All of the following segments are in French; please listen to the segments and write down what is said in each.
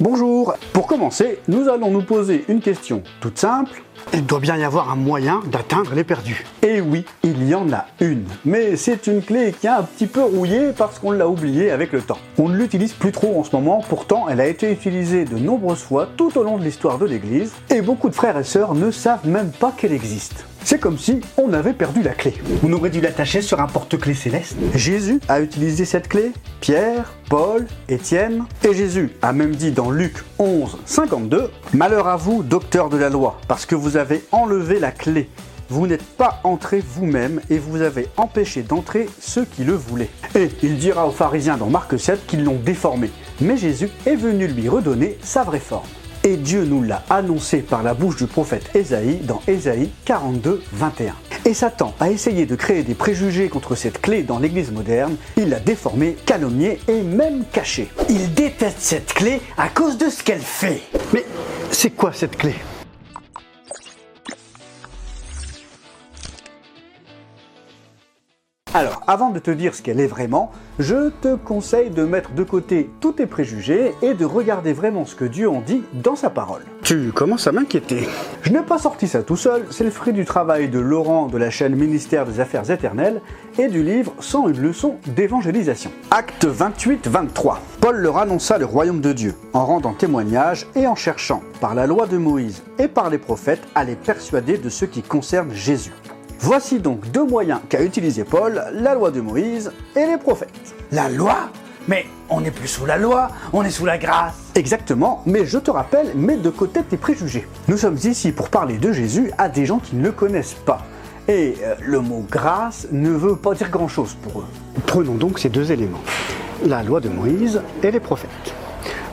Bonjour Pour commencer, nous allons nous poser une question toute simple. Il doit bien y avoir un moyen d'atteindre les perdus. Et oui, il y en a une. Mais c'est une clé qui est un petit peu rouillée parce qu'on l'a oubliée avec le temps. On ne l'utilise plus trop en ce moment, pourtant elle a été utilisée de nombreuses fois tout au long de l'histoire de l'Église, et beaucoup de frères et sœurs ne savent même pas qu'elle existe. C'est comme si on avait perdu la clé. On aurait dû l'attacher sur un porte-clés céleste. Jésus a utilisé cette clé, Pierre, Paul, Étienne, et Jésus a même dit dans Luc 11, 52, Malheur à vous, docteur de la loi, parce que vous avez enlevé la clé. Vous n'êtes pas entré vous-même et vous avez empêché d'entrer ceux qui le voulaient. Et il dira aux pharisiens dans Marc 7 qu'ils l'ont déformé. Mais Jésus est venu lui redonner sa vraie forme. Et Dieu nous l'a annoncé par la bouche du prophète Ésaïe dans Ésaïe 42, 21. Et Satan a essayé de créer des préjugés contre cette clé dans l'Église moderne. Il l'a déformée, calomniée et même cachée. Il déteste cette clé à cause de ce qu'elle fait. Mais c'est quoi cette clé? Alors, avant de te dire ce qu'elle est vraiment, je te conseille de mettre de côté tous tes préjugés et de regarder vraiment ce que Dieu en dit dans sa parole. Tu commences à m'inquiéter. Je n'ai pas sorti ça tout seul, c'est le fruit du travail de Laurent de la chaîne Ministère des Affaires éternelles et du livre Sans une leçon d'évangélisation. Acte 28-23. Paul leur annonça le royaume de Dieu, en rendant témoignage et en cherchant, par la loi de Moïse et par les prophètes, à les persuader de ce qui concerne Jésus. Voici donc deux moyens qu'a utilisé Paul, la loi de Moïse et les prophètes. La loi? Mais on n'est plus sous la loi, on est sous la grâce. Exactement, mais je te rappelle, mets de côté tes préjugés. Nous sommes ici pour parler de Jésus à des gens qui ne le connaissent pas. Et euh, le mot grâce ne veut pas dire grand-chose pour eux. Prenons donc ces deux éléments, la loi de Moïse et les prophètes.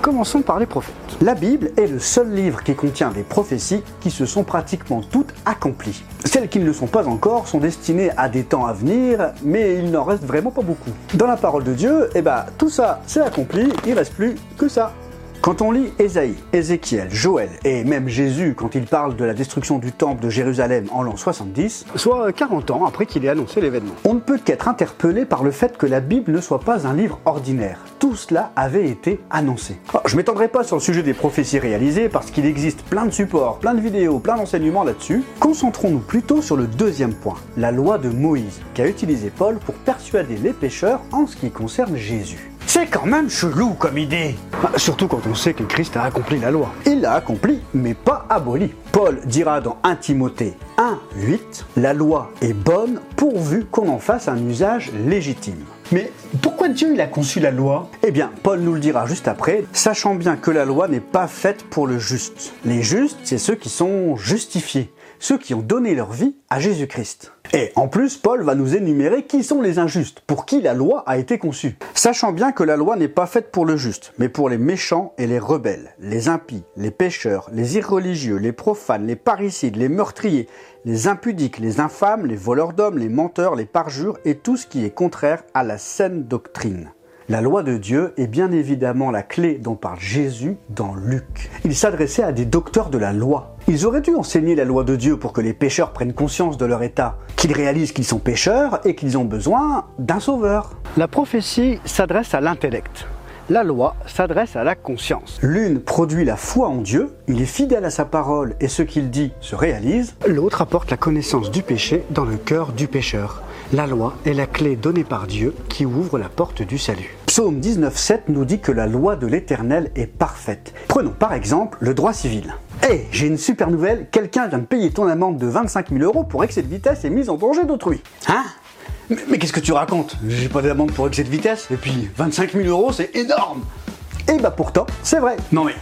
Commençons par les prophètes. La Bible est le seul livre qui contient des prophéties qui se sont pratiquement toutes accomplies. Celles qui ne le sont pas encore sont destinées à des temps à venir, mais il n'en reste vraiment pas beaucoup. Dans la parole de Dieu, eh ben, tout ça c'est accompli, il reste plus que ça. Quand on lit Ésaïe, Ézéchiel, Joël et même Jésus quand il parle de la destruction du temple de Jérusalem en l'an 70, soit 40 ans après qu'il ait annoncé l'événement, on ne peut qu'être interpellé par le fait que la Bible ne soit pas un livre ordinaire. Tout cela avait été annoncé. Alors, je m'étendrai pas sur le sujet des prophéties réalisées parce qu'il existe plein de supports, plein de vidéos, plein d'enseignements là-dessus. Concentrons-nous plutôt sur le deuxième point, la loi de Moïse, qu'a utilisé Paul pour persuader les pécheurs en ce qui concerne Jésus. C'est quand même chelou comme idée. Bah, surtout quand on sait que Christ a accompli la loi. Il l'a accompli, mais pas aboli. Paul dira dans 1 Timothée 1, 8, La loi est bonne pourvu qu'on en fasse un usage légitime. Mais pourquoi Dieu il a conçu la loi? Eh bien, Paul nous le dira juste après, sachant bien que la loi n'est pas faite pour le juste. Les justes, c'est ceux qui sont justifiés, ceux qui ont donné leur vie à Jésus-Christ. Et en plus, Paul va nous énumérer qui sont les injustes, pour qui la loi a été conçue. Sachant bien que la loi n'est pas faite pour le juste, mais pour les méchants et les rebelles, les impies, les pécheurs, les irreligieux, les profanes, les parricides, les meurtriers, les impudiques, les infâmes, les voleurs d'hommes, les menteurs, les parjures et tout ce qui est contraire à la saine doctrine. La loi de Dieu est bien évidemment la clé dont parle Jésus dans Luc. Il s'adressait à des docteurs de la loi. Ils auraient dû enseigner la loi de Dieu pour que les pécheurs prennent conscience de leur état, qu'ils réalisent qu'ils sont pécheurs et qu'ils ont besoin d'un sauveur. La prophétie s'adresse à l'intellect. La loi s'adresse à la conscience. L'une produit la foi en Dieu, il est fidèle à sa parole et ce qu'il dit se réalise. L'autre apporte la connaissance du péché dans le cœur du pécheur. La loi est la clé donnée par Dieu qui ouvre la porte du salut. Psaume 19.7 nous dit que la loi de l'Éternel est parfaite. Prenons par exemple le droit civil. Hé, hey, j'ai une super nouvelle, quelqu'un vient de payer ton amende de 25 000 euros pour excès de vitesse et mise en danger d'autrui. Hein? Mais, qu'est-ce que tu racontes? J'ai pas d'amende pour excès de vitesse, et puis 25 000 euros c'est énorme Et bah pourtant, c'est vrai. Non mais,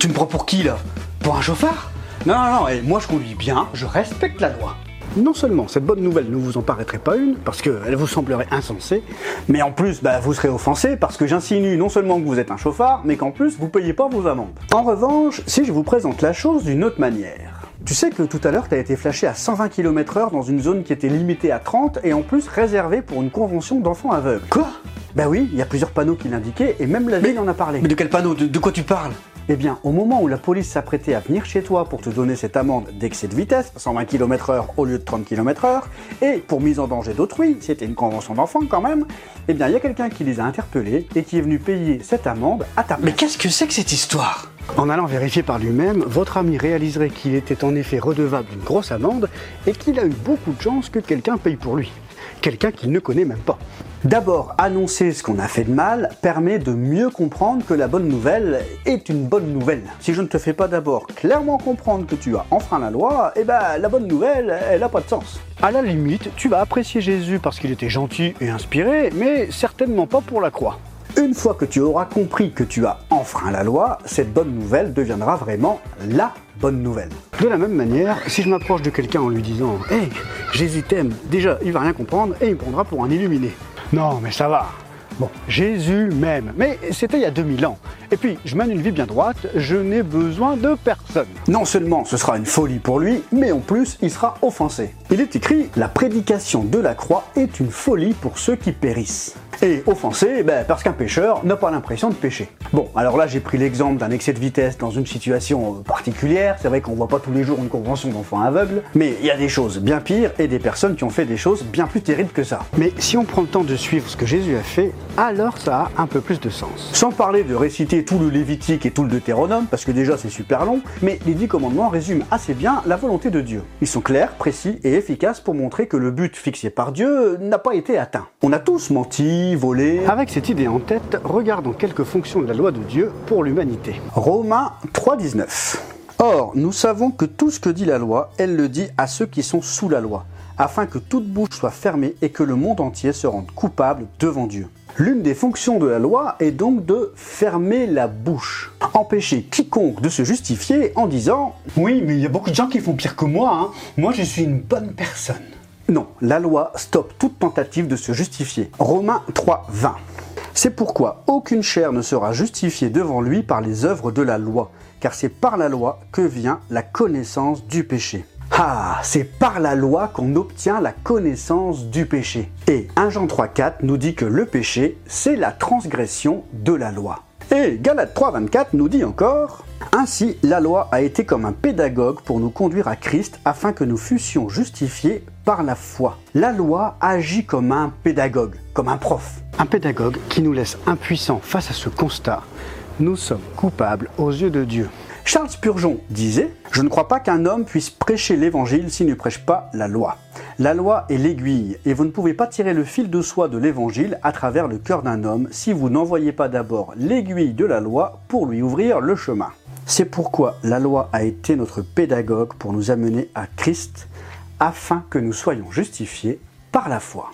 tu me prends pour qui là? Pour un chauffard? Non, non, non, et moi je conduis bien, je respecte la loi. Non seulement cette bonne nouvelle ne vous en paraîtrait pas une, parce qu'elle vous semblerait insensée, mais en plus bah, vous serez offensé parce que j'insinue non seulement que vous êtes un chauffard, mais qu'en plus vous payez pas vos amendes. En revanche, si je vous présente la chose d'une autre manière. Tu sais que tout à l'heure, tu as été flashé à 120 km/h dans une zone qui était limitée à 30 et en plus réservée pour une convention d'enfants aveugles. Quoi? Bah oui, il y a plusieurs panneaux qui l'indiquaient et même la ville en a parlé. Mais de quel panneau? De, de quoi tu parles? Eh bien, au moment où la police s'apprêtait à venir chez toi pour te donner cette amende d'excès de vitesse, 120 km/h au lieu de 30 km/h, et pour mise en danger d'autrui, c'était une convention d'enfant quand même, eh bien, il y a quelqu'un qui les a interpellés et qui est venu payer cette amende à ta Mais qu'est-ce que c'est que cette histoire? En allant vérifier par lui-même, votre ami réaliserait qu'il était en effet redevable d'une grosse amende et qu'il a eu beaucoup de chance que quelqu'un paye pour lui. Quelqu'un qu'il ne connaît même pas. D'abord, annoncer ce qu'on a fait de mal permet de mieux comprendre que la bonne nouvelle est une bonne nouvelle. Si je ne te fais pas d'abord clairement comprendre que tu as enfreint la loi, eh ben la bonne nouvelle, elle n'a pas de sens. À la limite, tu vas apprécier Jésus parce qu'il était gentil et inspiré, mais certainement pas pour la croix. Une fois que tu auras compris que tu as enfreint la loi, cette bonne nouvelle deviendra vraiment la bonne nouvelle. De la même manière, si je m'approche de quelqu'un en lui disant Hey, Jésus t'aime, déjà il va rien comprendre et il me prendra pour un illuminé. Non, mais ça va. Bon, Jésus m'aime, mais c'était il y a 2000 ans. Et puis, je mène une vie bien droite, je n'ai besoin de personne. Non seulement ce sera une folie pour lui, mais en plus il sera offensé. Il est écrit La prédication de la croix est une folie pour ceux qui périssent. Et offensé, ben, parce qu'un pêcheur n'a pas l'impression de pêcher. Bon, alors là j'ai pris l'exemple d'un excès de vitesse dans une situation euh, particulière. C'est vrai qu'on voit pas tous les jours une convention d'enfants aveugles, mais il y a des choses bien pires et des personnes qui ont fait des choses bien plus terribles que ça. Mais si on prend le temps de suivre ce que Jésus a fait, alors ça a un peu plus de sens. Sans parler de réciter tout le Lévitique et tout le Deutéronome, parce que déjà c'est super long, mais les dix commandements résument assez bien la volonté de Dieu. Ils sont clairs, précis et efficaces pour montrer que le but fixé par Dieu n'a pas été atteint. On a tous menti, Avec cette idée en tête, regardons quelques fonctions de la loi de Dieu pour l'humanité. Romains 3,19 Or, nous savons que tout ce que dit la loi, elle le dit à ceux qui sont sous la loi, afin que toute bouche soit fermée et que le monde entier se rende coupable devant Dieu. L'une des fonctions de la loi est donc de fermer la bouche, empêcher quiconque de se justifier en disant Oui, mais il y a beaucoup de gens qui font pire que moi. hein. Moi, je suis une bonne personne. Non, la loi stoppe toute tentative de se justifier. Romains 3, 20. C'est pourquoi aucune chair ne sera justifiée devant lui par les œuvres de la loi, car c'est par la loi que vient la connaissance du péché. Ah, c'est par la loi qu'on obtient la connaissance du péché. Et 1 Jean 3, 4 nous dit que le péché, c'est la transgression de la loi. Et Galates 3, 24 nous dit encore Ainsi, la loi a été comme un pédagogue pour nous conduire à Christ afin que nous fussions justifiés par la foi. La loi agit comme un pédagogue, comme un prof. Un pédagogue qui nous laisse impuissants face à ce constat. Nous sommes coupables aux yeux de Dieu. Charles Spurgeon disait Je ne crois pas qu'un homme puisse prêcher l'évangile s'il ne prêche pas la loi. La loi est l'aiguille, et vous ne pouvez pas tirer le fil de soie de l'évangile à travers le cœur d'un homme si vous n'envoyez pas d'abord l'aiguille de la loi pour lui ouvrir le chemin. C'est pourquoi la loi a été notre pédagogue pour nous amener à Christ, afin que nous soyons justifiés par la foi.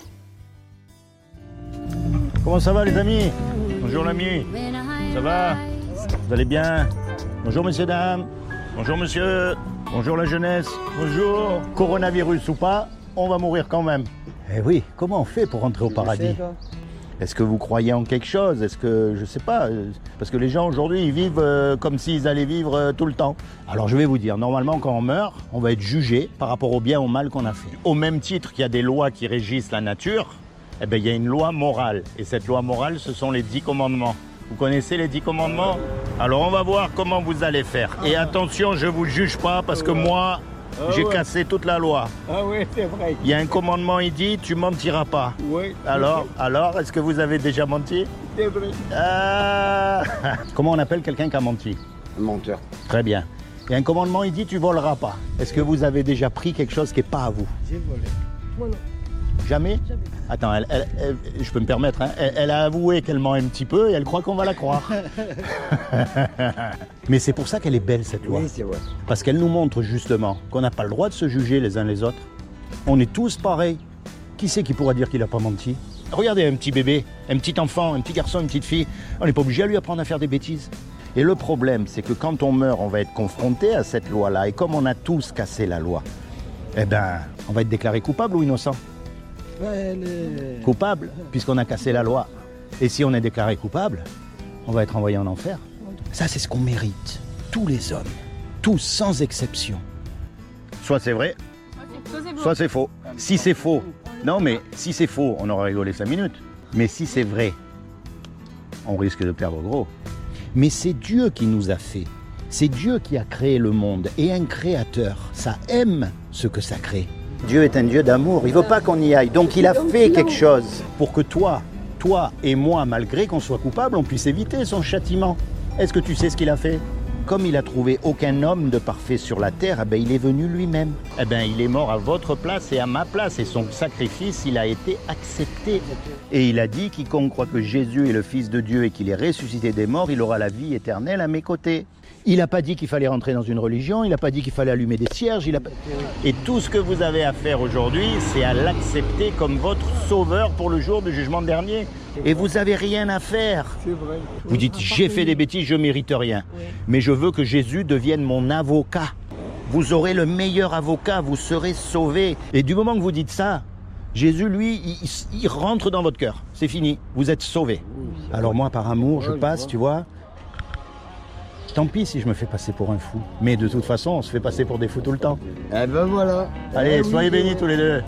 Comment ça va les amis? Bonjour l'ami. Ça va? Vous allez bien? Bonjour messieurs, dames. Bonjour monsieur. Bonjour la jeunesse. Bonjour. Coronavirus ou pas, on va mourir quand même. Eh oui, comment on fait pour rentrer au paradis? Est-ce que vous croyez en quelque chose? Est-ce que, je sais pas, euh, parce que les gens aujourd'hui, ils vivent euh, comme s'ils allaient vivre euh, tout le temps. Alors je vais vous dire, normalement quand on meurt, on va être jugé par rapport au bien ou au mal qu'on a fait. Au même titre qu'il y a des lois qui régissent la nature, eh bien, il y a une loi morale. Et cette loi morale, ce sont les dix commandements. Vous connaissez les dix commandements? Alors on va voir comment vous allez faire. Et attention, je vous juge pas parce que moi, j'ai cassé toute la loi. Ah oui, c'est vrai. Il y a un commandement, il dit, tu mentiras pas. Oui. Alors, alors, est-ce que vous avez déjà menti C'est vrai. Ah Comment on appelle quelqu'un qui a menti Menteur. Très bien. Il y a un commandement, il dit, tu voleras pas. Est-ce que vous avez déjà pris quelque chose qui n'est pas à vous J'ai volé. Moi Jamais Attends, elle- elle- elle- je peux me permettre, hein, elle, a avoué qu'elle ment un petit peu et elle croit qu'on va la croire. Mais c'est pour ça qu'elle est belle cette loi. Oui, vrai. Parce qu'elle nous montre justement qu'on n'a pas le droit de se juger les uns les autres. On est tous pareils. Qui c'est qui pourra dire qu'il n'a pas menti? Regardez un petit bébé, un petit enfant, un petit garçon, une petite fille. On n'est pas obligé à lui apprendre à faire des bêtises. Et le problème, c'est que quand on meurt, on va être confronté à cette loi-là. Et comme on a tous cassé la loi, eh ben, on va être déclaré coupable ou innocent Coupable, puisqu'on a cassé la loi. Et si on est déclaré coupable, on va être envoyé en enfer. Ça, c'est ce qu'on mérite. Tous les hommes. Tous, sans exception. Soit c'est vrai, soit c'est faux. Si c'est faux, non mais si c'est faux, on aura rigolé cinq minutes. Mais si c'est vrai, on risque de perdre gros. Mais c'est Dieu qui nous a fait. C'est Dieu qui a créé le monde. Et un créateur, ça aime ce que ça crée. Dieu est un Dieu d'amour. Il veut pas qu'on y aille. Donc il a fait quelque chose pour que toi, toi et moi, malgré qu'on soit coupable, on puisse éviter son châtiment. Est-ce que tu sais ce qu'il a fait? Comme il a trouvé aucun homme de parfait sur la terre, eh ben, il est venu lui-même. Eh ben, il est mort à votre place et à ma place. Et son sacrifice, il a été accepté. Et il a dit, quiconque croit que Jésus est le Fils de Dieu et qu'il est ressuscité des morts, il aura la vie éternelle à mes côtés. Il n'a pas dit qu'il fallait rentrer dans une religion, il n'a pas dit qu'il fallait allumer des cierges. Il a pas- Et tout ce que vous avez à faire aujourd'hui, c'est à l'accepter comme votre sauveur pour le jour du jugement dernier. Et vous n'avez rien à faire. C'est vrai. Vous dites, j'ai fait des bêtises, je mérite rien. Mais je veux que Jésus devienne mon avocat. Vous aurez le meilleur avocat, vous serez sauvé. Et du moment que vous dites ça, Jésus, lui, il, rentre dans votre cœur. C'est fini, vous êtes sauvé. Alors moi, par amour, je passe, tu vois. Tant pis si je me fais passer pour un fou. Mais de toute façon, on se fait passer pour des fous tout le temps. Eh ben voilà. Allez, Eh oui. soyez bénis tous les deux.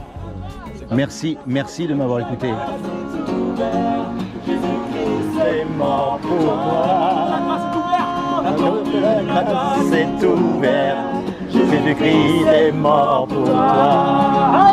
Merci, merci de m'avoir écouté. C'est mort pour moi. La grâce est ouverte. Jésus-Christ est mort pour toi.